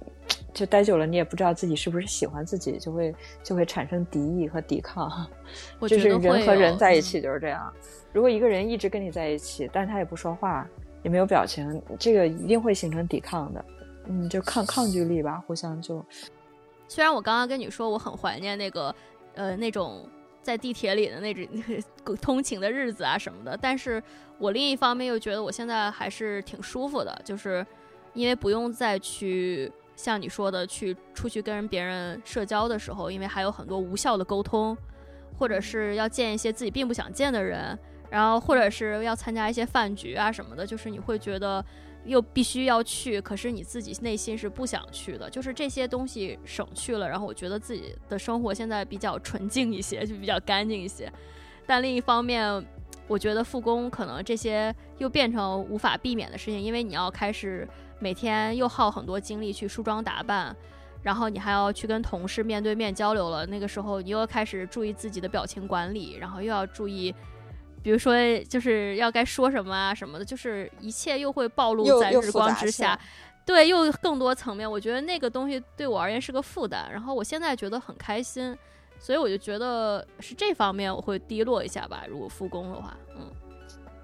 就待久了，你也不知道自己是不是喜欢自己，就会就会产生敌意和抵抗。就是人和人在一起就是这样。如果一个人一直跟你在一起，但他也不说话，也没有表情，这个一定会形成抵抗的。嗯，就抗抗拒力吧，互相就。虽然我刚刚跟你说我很怀念那个呃那种在地铁里的那种 通勤的日子啊什么的，但是我另一方面又觉得我现在还是挺舒服的，就是。因为不用再去像你说的去出去跟别人社交的时候，因为还有很多无效的沟通，或者是要见一些自己并不想见的人，然后或者是要参加一些饭局啊什么的，就是你会觉得又必须要去，可是你自己内心是不想去的，就是这些东西省去了，然后我觉得自己的生活现在比较纯净一些，就比较干净一些。但另一方面，我觉得复工可能这些又变成无法避免的事情，因为你要开始。每天又耗很多精力去梳妆打扮，然后你还要去跟同事面对面交流了。那个时候你又开始注意自己的表情管理，然后又要注意，比如说就是要该说什么啊什么的，就是一切又会暴露在日光之下。对，又更多层面，我觉得那个东西对我而言是个负担。然后我现在觉得很开心，所以我就觉得是这方面我会低落一下吧。如果复工的话，嗯。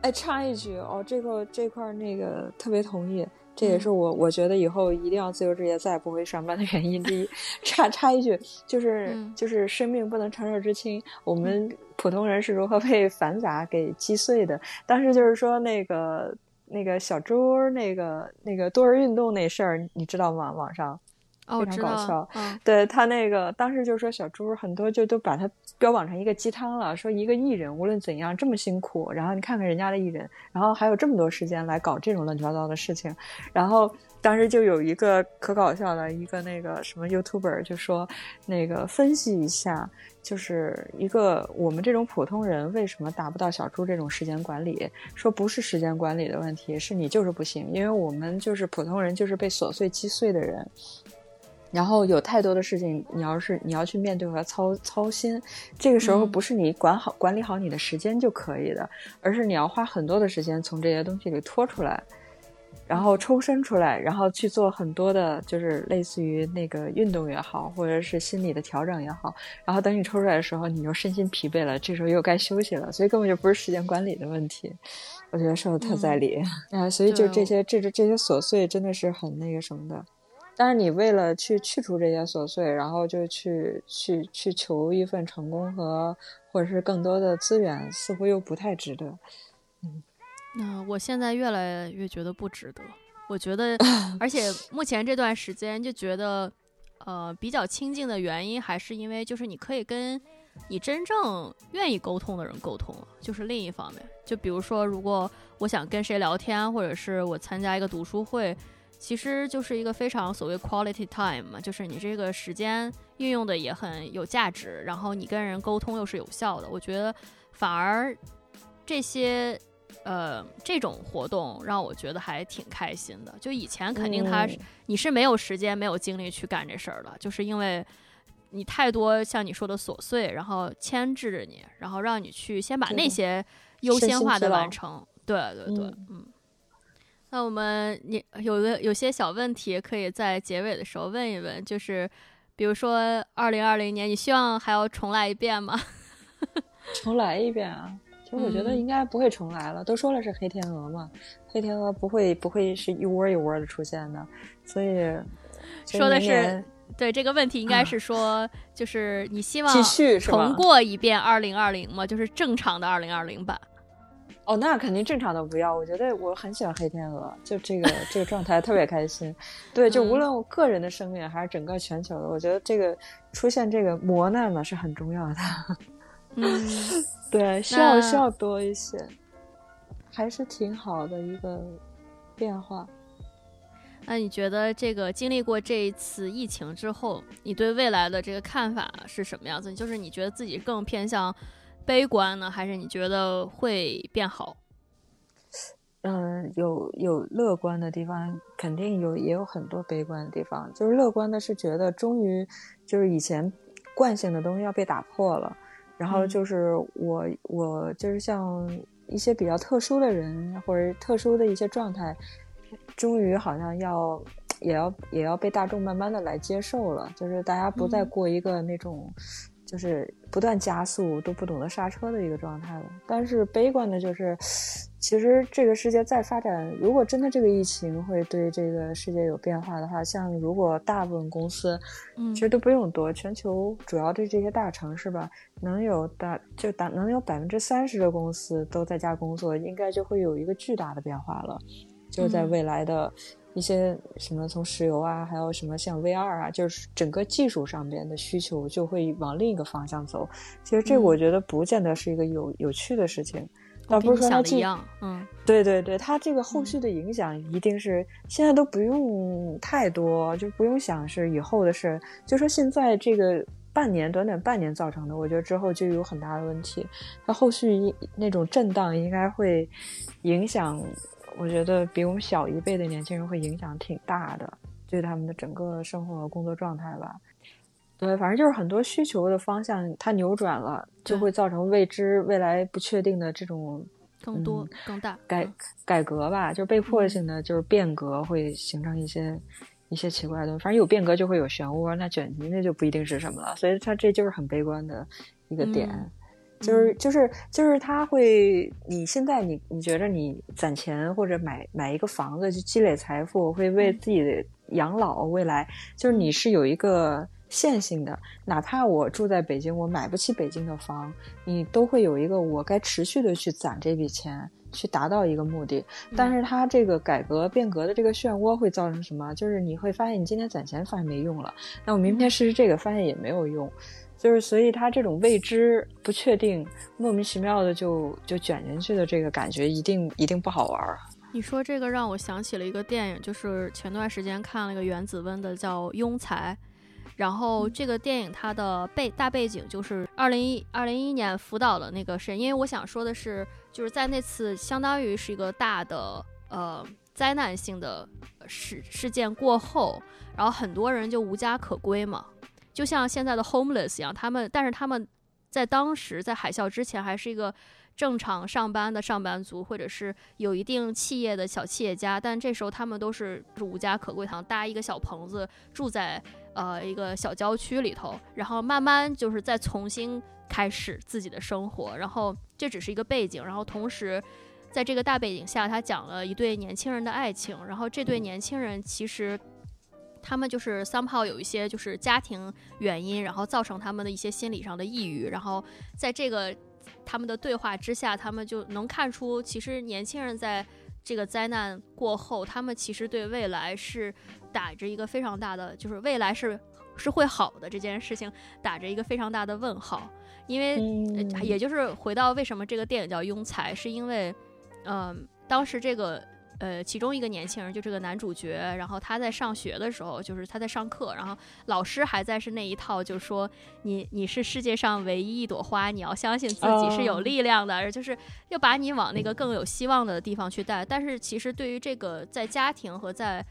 哎，插一句哦，这个这块那个特别同意。这也是我我觉得以后一定要自由职业，再也不会上班的原因之一。插插一句，就是就是生命不能承受之轻，我们普通人是如何被繁杂给击碎的？当时就是说那个那个小猪那个那个多人运动那事儿，你知道吗？网上。哦，非常搞笑。嗯，对他那个当时就说小猪很多就都把他标榜成一个鸡汤了，说一个艺人无论怎样这么辛苦，然后你看看人家的艺人，然后还有这么多时间来搞这种乱七八糟的事情，然后当时就有一个可搞笑的一个那个什么 YouTuber 就说那个分析一下，就是一个我们这种普通人为什么达不到小猪这种时间管理，说不是时间管理的问题，是你就是不行，因为我们就是普通人，就是被琐碎击碎的人。然后有太多的事情，你要是你要去面对和操操心，这个时候不是你管好管理好你的时间就可以的，而是你要花很多的时间从这些东西里拖出来，然后抽身出来，然后去做很多的，就是类似于那个运动也好，或者是心理的调整也好。然后等你抽出来的时候，你又身心疲惫了，这时候又该休息了，所以根本就不是时间管理的问题。我觉得说的特在理啊，所以就这些这这这些琐碎真的是很那个什么的。但是你为了去去除这些琐碎，然后就去去去求一份成功和或者是更多的资源，似乎又不太值得。嗯，那我现在越来越觉得不值得。我觉得，而且目前这段时间就觉得，呃，比较清静的原因，还是因为就是你可以跟你真正愿意沟通的人沟通，就是另一方面。就比如说，如果我想跟谁聊天，或者是我参加一个读书会。其实就是一个非常所谓 quality time 嘛，就是你这个时间运用的也很有价值，然后你跟人沟通又是有效的。我觉得反而这些呃这种活动让我觉得还挺开心的。就以前肯定他你是没有时间没有精力去干这事儿的，就是因为你太多像你说的琐碎，然后牵制着你，然后让你去先把那些优先化的完成。对对对，嗯。那我们你有的有些小问题，可以在结尾的时候问一问，就是比如说二零二零年，你希望还要重来一遍吗？重来一遍啊！其实我觉得应该不会重来了。都说了是黑天鹅嘛，黑天鹅不会不会是一窝一窝的出现的，所以 说的是对这个问题应该是说，就是你希望继续重过一遍二零二零吗？就是正常的二零二零版。哦，那肯定正常的不要。我觉得我很喜欢黑天鹅，就这个这个状态特别开心。对，就无论我个人的生命还是整个全球的，我觉得这个出现这个磨难呢是很重要的。嗯，对，需要需要多一些，还是挺好的一个变化。那你觉得这个经历过这一次疫情之后，你对未来的这个看法是什么样子？就是你觉得自己更偏向？悲观呢，还是你觉得会变好？嗯，有有乐观的地方，肯定有，也有很多悲观的地方。就是乐观的是觉得，终于就是以前惯性的东西要被打破了。然后就是我我就是像一些比较特殊的人或者特殊的一些状态，终于好像要也要也要被大众慢慢的来接受了。就是大家不再过一个那种。就是不断加速都不懂得刹车的一个状态了。但是悲观的就是，其实这个世界再发展，如果真的这个疫情会对这个世界有变化的话，像如果大部分公司，嗯，其实都不用多，全球主要对这些大城市吧，能有大就大能有百分之三十的公司都在家工作，应该就会有一个巨大的变化了，就是在未来的。一些什么从石油啊，还有什么像 VR 啊，就是整个技术上边的需求就会往另一个方向走。其实这我觉得不见得是一个有有趣的事情，倒不是说它一样，嗯，对对对，它这个后续的影响一定是现在都不用太多，就不用想是以后的事。就说现在这个半年，短短半年造成的，我觉得之后就有很大的问题。它后续那种震荡应该会影响。我觉得比我们小一辈的年轻人会影响挺大的，对他们的整个生活和工作状态吧。对，反正就是很多需求的方向它扭转了，就会造成未知、未来不确定的这种更多、更大改改革吧，就被迫性的就是变革，会形成一些一些奇怪的。反正有变革就会有漩涡，那卷题那就不一定是什么了。所以它这就是很悲观的一个点。就是就是就是他会，你现在你你觉得你攒钱或者买买一个房子去积累财富，会为自己的养老未来，就是你是有一个线性的，哪怕我住在北京，我买不起北京的房，你都会有一个我该持续的去攒这笔钱，去达到一个目的。但是它这个改革变革的这个漩涡会造成什么？就是你会发现，你今天攒钱发现没用了，那我明天试试这个，发现也没有用。就是所以他这种未知、不确定、莫名其妙的就就卷进去的这个感觉，一定一定不好玩儿。你说这个让我想起了一个电影，就是前段时间看了一个原子温的，叫《庸才》。然后这个电影它的背大背景就是二零一二零一一年福岛的那个事，因为我想说的是，就是在那次相当于是一个大的呃灾难性的事事件过后，然后很多人就无家可归嘛，就像现在的 homeless 一样，他们但是他们在当时在海啸之前还是一个。正常上班的上班族，或者是有一定企业的小企业家，但这时候他们都是无家可归，堂搭一个小棚子住在呃一个小郊区里头，然后慢慢就是再重新开始自己的生活。然后这只是一个背景，然后同时在这个大背景下，他讲了一对年轻人的爱情。然后这对年轻人其实他们就是 somehow 有一些就是家庭原因，然后造成他们的一些心理上的抑郁。然后在这个他们的对话之下，他们就能看出，其实年轻人在这个灾难过后，他们其实对未来是打着一个非常大的，就是未来是是会好的这件事情打着一个非常大的问号。因为，也就是回到为什么这个电影叫《庸才》，是因为，嗯，当时这个。呃，其中一个年轻人就这个男主角，然后他在上学的时候，就是他在上课，然后老师还在是那一套，就是说你你是世界上唯一一朵花，你要相信自己是有力量的，就是要把你往那个更有希望的地方去带。但是其实对于这个在家庭和在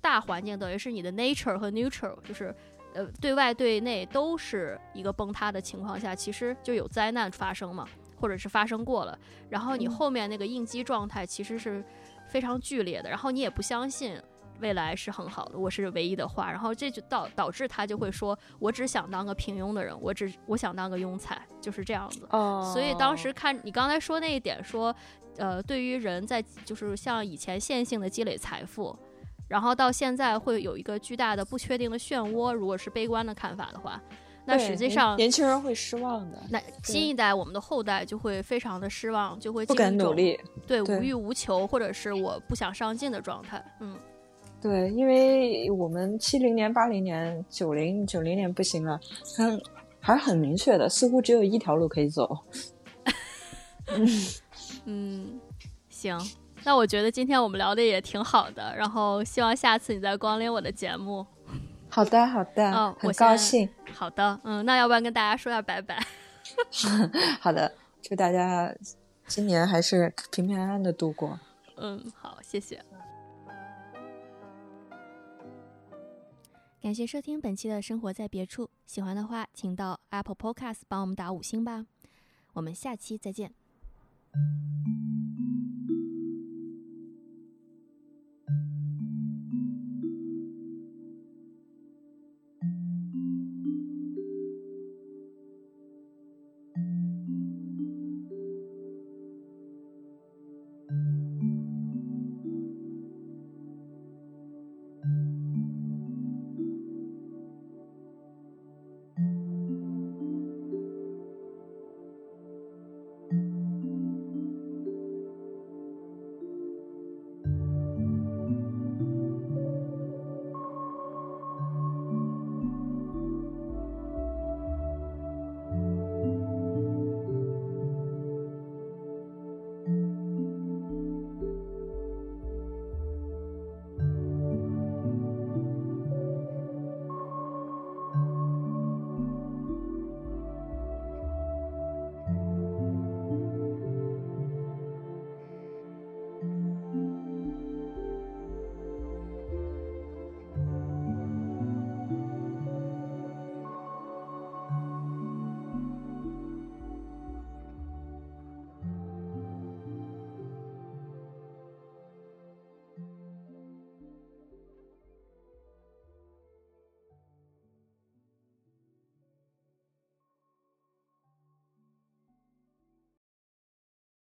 大环境，等于是你的 nature 和 neutral，就是呃对外对内都是一个崩塌的情况下，其实就有灾难发生嘛，或者是发生过了，然后你后面那个应激状态其实是。非常剧烈的，然后你也不相信未来是很好的，我是唯一的话，然后这就导导致他就会说，我只想当个平庸的人，我只我想当个庸才，就是这样子。哦。所以当时看你刚才说那一点，说，呃，对于人在就是像以前线性的积累财富，然后到现在会有一个巨大的不确定的漩涡，如果是悲观的看法的话。那实际上，年轻人会失望的。那新一代，我们的后代就会非常的失望，就会不敢努力，对，无欲无求，或者是我不想上进的状态。嗯，对，因为我们七零年、八零年、九零九零年不行了，嗯，还是很明确的，似乎只有一条路可以走。嗯，行，那我觉得今天我们聊的也挺好的，然后希望下次你再光临我的节目。好的，好的，很高兴。好的，嗯，那要不然跟大家说下拜拜。好的，祝大家今年还是平平安安的度过。嗯，好，谢谢。感谢收听本期的生活在别处，喜欢的话请到 Apple Podcast 帮我们打五星吧。我们下期再见。